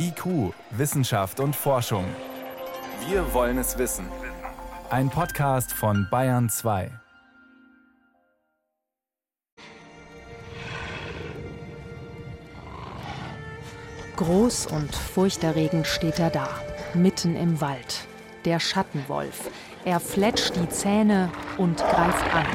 IQ, Wissenschaft und Forschung. Wir wollen es wissen. Ein Podcast von Bayern 2. Groß und furchterregend steht er da, mitten im Wald. Der Schattenwolf. Er fletscht die Zähne und greift an.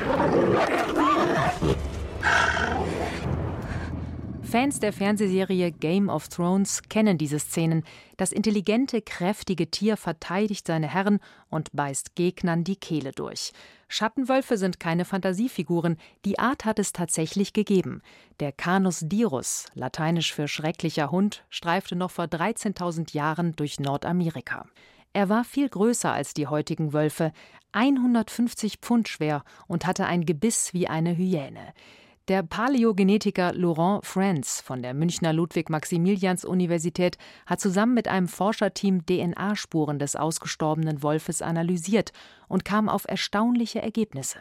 Fans der Fernsehserie Game of Thrones kennen diese Szenen. Das intelligente, kräftige Tier verteidigt seine Herren und beißt Gegnern die Kehle durch. Schattenwölfe sind keine Fantasiefiguren, die Art hat es tatsächlich gegeben. Der Canus dirus, lateinisch für schrecklicher Hund, streifte noch vor 13.000 Jahren durch Nordamerika. Er war viel größer als die heutigen Wölfe, 150 Pfund schwer und hatte ein Gebiss wie eine Hyäne. Der Paläogenetiker Laurent Franz von der Münchner Ludwig-Maximilians-Universität hat zusammen mit einem Forscherteam DNA-Spuren des ausgestorbenen Wolfes analysiert und kam auf erstaunliche Ergebnisse.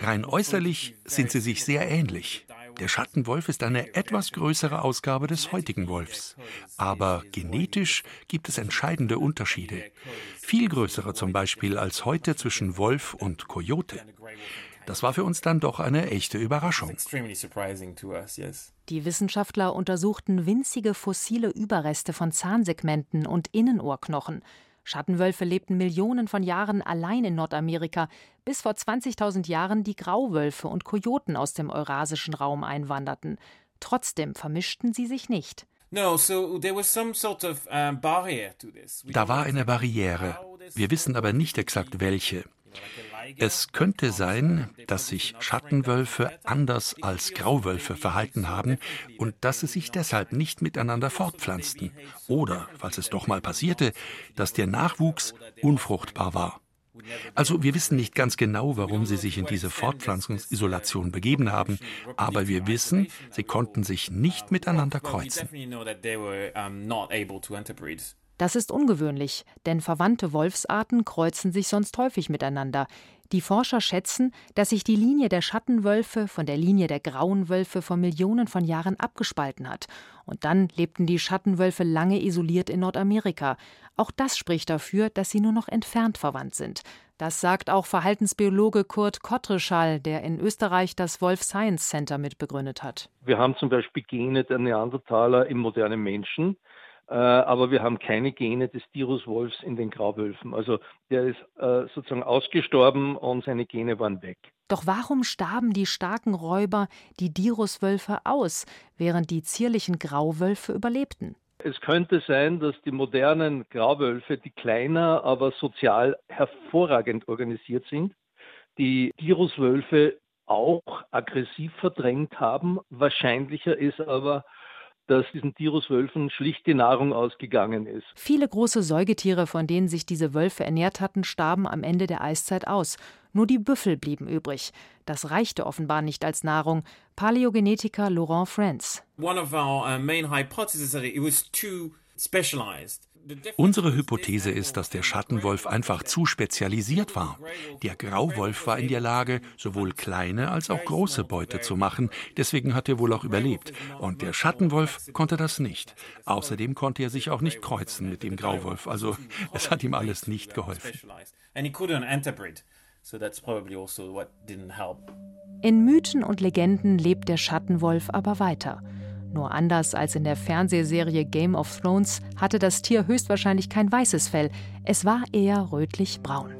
Rein äußerlich sind sie sich sehr ähnlich. Der Schattenwolf ist eine etwas größere Ausgabe des heutigen Wolfs. Aber genetisch gibt es entscheidende Unterschiede. Viel größere zum Beispiel als heute zwischen Wolf und Kojote. Das war für uns dann doch eine echte Überraschung. Die Wissenschaftler untersuchten winzige fossile Überreste von Zahnsegmenten und Innenohrknochen. Schattenwölfe lebten Millionen von Jahren allein in Nordamerika, bis vor 20.000 Jahren die Grauwölfe und Kojoten aus dem eurasischen Raum einwanderten. Trotzdem vermischten sie sich nicht. Da war eine Barriere. Wir wissen aber nicht exakt welche. Es könnte sein, dass sich Schattenwölfe anders als Grauwölfe verhalten haben und dass sie sich deshalb nicht miteinander fortpflanzten. Oder, falls es doch mal passierte, dass der Nachwuchs unfruchtbar war. Also wir wissen nicht ganz genau, warum sie sich in diese Fortpflanzungsisolation begeben haben, aber wir wissen, sie konnten sich nicht miteinander kreuzen. Das ist ungewöhnlich, denn verwandte Wolfsarten kreuzen sich sonst häufig miteinander. Die Forscher schätzen, dass sich die Linie der Schattenwölfe von der Linie der grauen Wölfe vor Millionen von Jahren abgespalten hat. Und dann lebten die Schattenwölfe lange isoliert in Nordamerika. Auch das spricht dafür, dass sie nur noch entfernt verwandt sind. Das sagt auch Verhaltensbiologe Kurt Kottreschall, der in Österreich das Wolf Science Center mitbegründet hat. Wir haben zum Beispiel Gene der Neandertaler im modernen Menschen. Äh, aber wir haben keine Gene des Diruswolfs in den Grauwölfen. Also der ist äh, sozusagen ausgestorben und seine Gene waren weg. Doch warum starben die starken Räuber, die Diruswölfe, aus, während die zierlichen Grauwölfe überlebten? Es könnte sein, dass die modernen Grauwölfe, die kleiner, aber sozial hervorragend organisiert sind, die Diruswölfe auch aggressiv verdrängt haben. Wahrscheinlicher ist aber, dass diesen Tiruswölfen schlicht die Nahrung ausgegangen ist. Viele große Säugetiere, von denen sich diese Wölfe ernährt hatten, starben am Ende der Eiszeit aus. Nur die Büffel blieben übrig. Das reichte offenbar nicht als Nahrung. Paläogenetiker Laurent Franz. One of our uh, main hypotheses is that it was too specialized. Unsere Hypothese ist, dass der Schattenwolf einfach zu spezialisiert war. Der Grauwolf war in der Lage, sowohl kleine als auch große Beute zu machen, deswegen hat er wohl auch überlebt. Und der Schattenwolf konnte das nicht. Außerdem konnte er sich auch nicht kreuzen mit dem Grauwolf, also es hat ihm alles nicht geholfen. Also in Mythen und Legenden lebt der Schattenwolf aber weiter. Nur anders als in der Fernsehserie Game of Thrones hatte das Tier höchstwahrscheinlich kein weißes Fell, es war eher rötlich-braun.